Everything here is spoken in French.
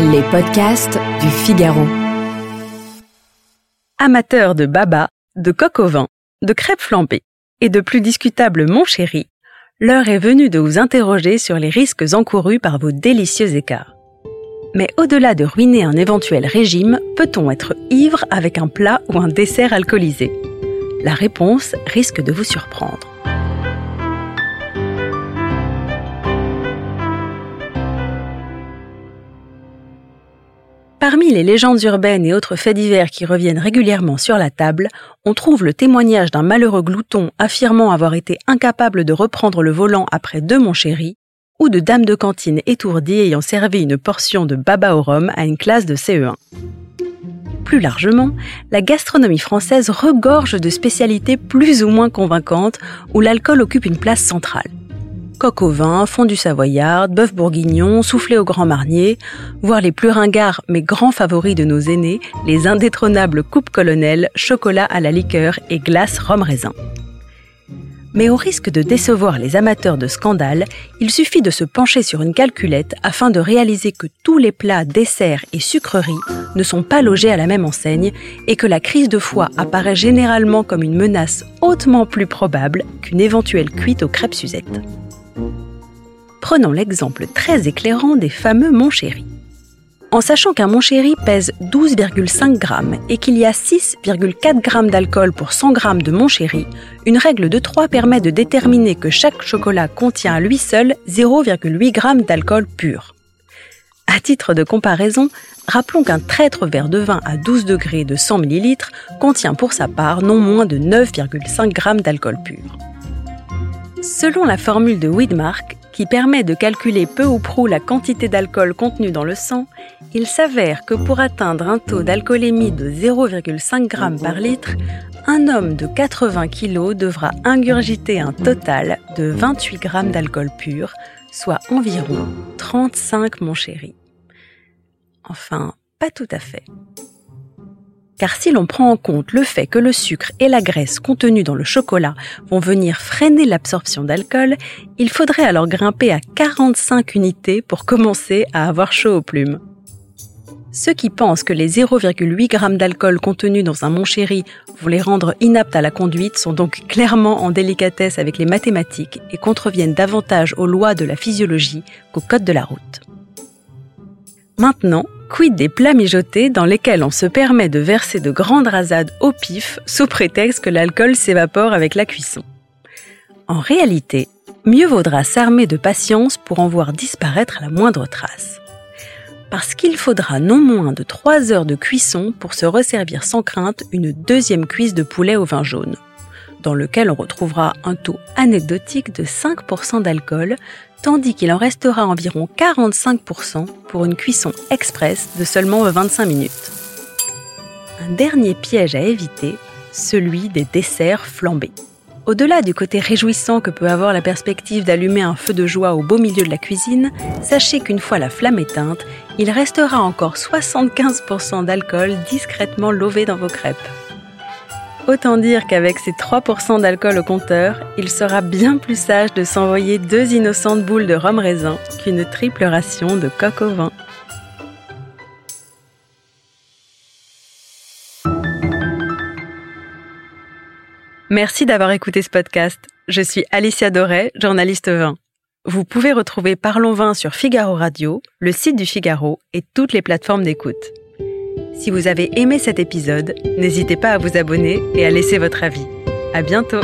Les podcasts du Figaro. Amateurs de baba, de coq au vin, de crêpes flambées et de plus discutable mon chéri, l'heure est venue de vous interroger sur les risques encourus par vos délicieux écarts. Mais au-delà de ruiner un éventuel régime, peut-on être ivre avec un plat ou un dessert alcoolisé? La réponse risque de vous surprendre. Parmi les légendes urbaines et autres faits divers qui reviennent régulièrement sur la table, on trouve le témoignage d'un malheureux glouton affirmant avoir été incapable de reprendre le volant après deux mon chéri, ou de dames de cantine étourdies ayant servi une portion de baba au rhum à une classe de CE1. Plus largement, la gastronomie française regorge de spécialités plus ou moins convaincantes où l'alcool occupe une place centrale coq au vin, fondue savoyarde, bœuf bourguignon, soufflé au grand marnier, voire les plus ringards mais grands favoris de nos aînés, les indétrônables coupes colonel, chocolat à la liqueur et glace rhum raisin. Mais au risque de décevoir les amateurs de scandale, il suffit de se pencher sur une calculette afin de réaliser que tous les plats, desserts et sucreries ne sont pas logés à la même enseigne et que la crise de foie apparaît généralement comme une menace hautement plus probable qu'une éventuelle cuite aux crêpes Suzette. Prenons l'exemple très éclairant des fameux Montchéri. En sachant qu'un Montchéri pèse 12,5 grammes et qu'il y a 6,4 grammes d'alcool pour 100 grammes de Montchéri, une règle de 3 permet de déterminer que chaque chocolat contient à lui seul 0,8 grammes d'alcool pur. À titre de comparaison, rappelons qu'un traître verre de vin à 12 degrés de 100 ml contient pour sa part non moins de 9,5 grammes d'alcool pur. Selon la formule de Widmark, qui permet de calculer peu ou prou la quantité d'alcool contenue dans le sang, il s'avère que pour atteindre un taux d'alcoolémie de 0,5 g par litre, un homme de 80 kg devra ingurgiter un total de 28 g d'alcool pur, soit environ 35 mon chéri. Enfin, pas tout à fait. Car si l'on prend en compte le fait que le sucre et la graisse contenus dans le chocolat vont venir freiner l'absorption d'alcool, il faudrait alors grimper à 45 unités pour commencer à avoir chaud aux plumes. Ceux qui pensent que les 0,8 g d'alcool contenus dans un Montchéri vont les rendre inaptes à la conduite sont donc clairement en délicatesse avec les mathématiques et contreviennent davantage aux lois de la physiologie qu'au code de la route. Maintenant, Quid des plats mijotés dans lesquels on se permet de verser de grandes rasades au pif sous prétexte que l'alcool s'évapore avec la cuisson En réalité, mieux vaudra s'armer de patience pour en voir disparaître la moindre trace. Parce qu'il faudra non moins de 3 heures de cuisson pour se resservir sans crainte une deuxième cuisse de poulet au vin jaune dans lequel on retrouvera un taux anecdotique de 5% d'alcool, tandis qu'il en restera environ 45% pour une cuisson express de seulement 25 minutes. Un dernier piège à éviter, celui des desserts flambés. Au-delà du côté réjouissant que peut avoir la perspective d'allumer un feu de joie au beau milieu de la cuisine, sachez qu'une fois la flamme éteinte, il restera encore 75% d'alcool discrètement lové dans vos crêpes. Autant dire qu'avec ses 3% d'alcool au compteur, il sera bien plus sage de s'envoyer deux innocentes boules de rhum raisin qu'une triple ration de coq au vin. Merci d'avoir écouté ce podcast. Je suis Alicia Doré, journaliste vin. Vous pouvez retrouver Parlons Vin sur Figaro Radio, le site du Figaro et toutes les plateformes d'écoute. Si vous avez aimé cet épisode, n'hésitez pas à vous abonner et à laisser votre avis. À bientôt!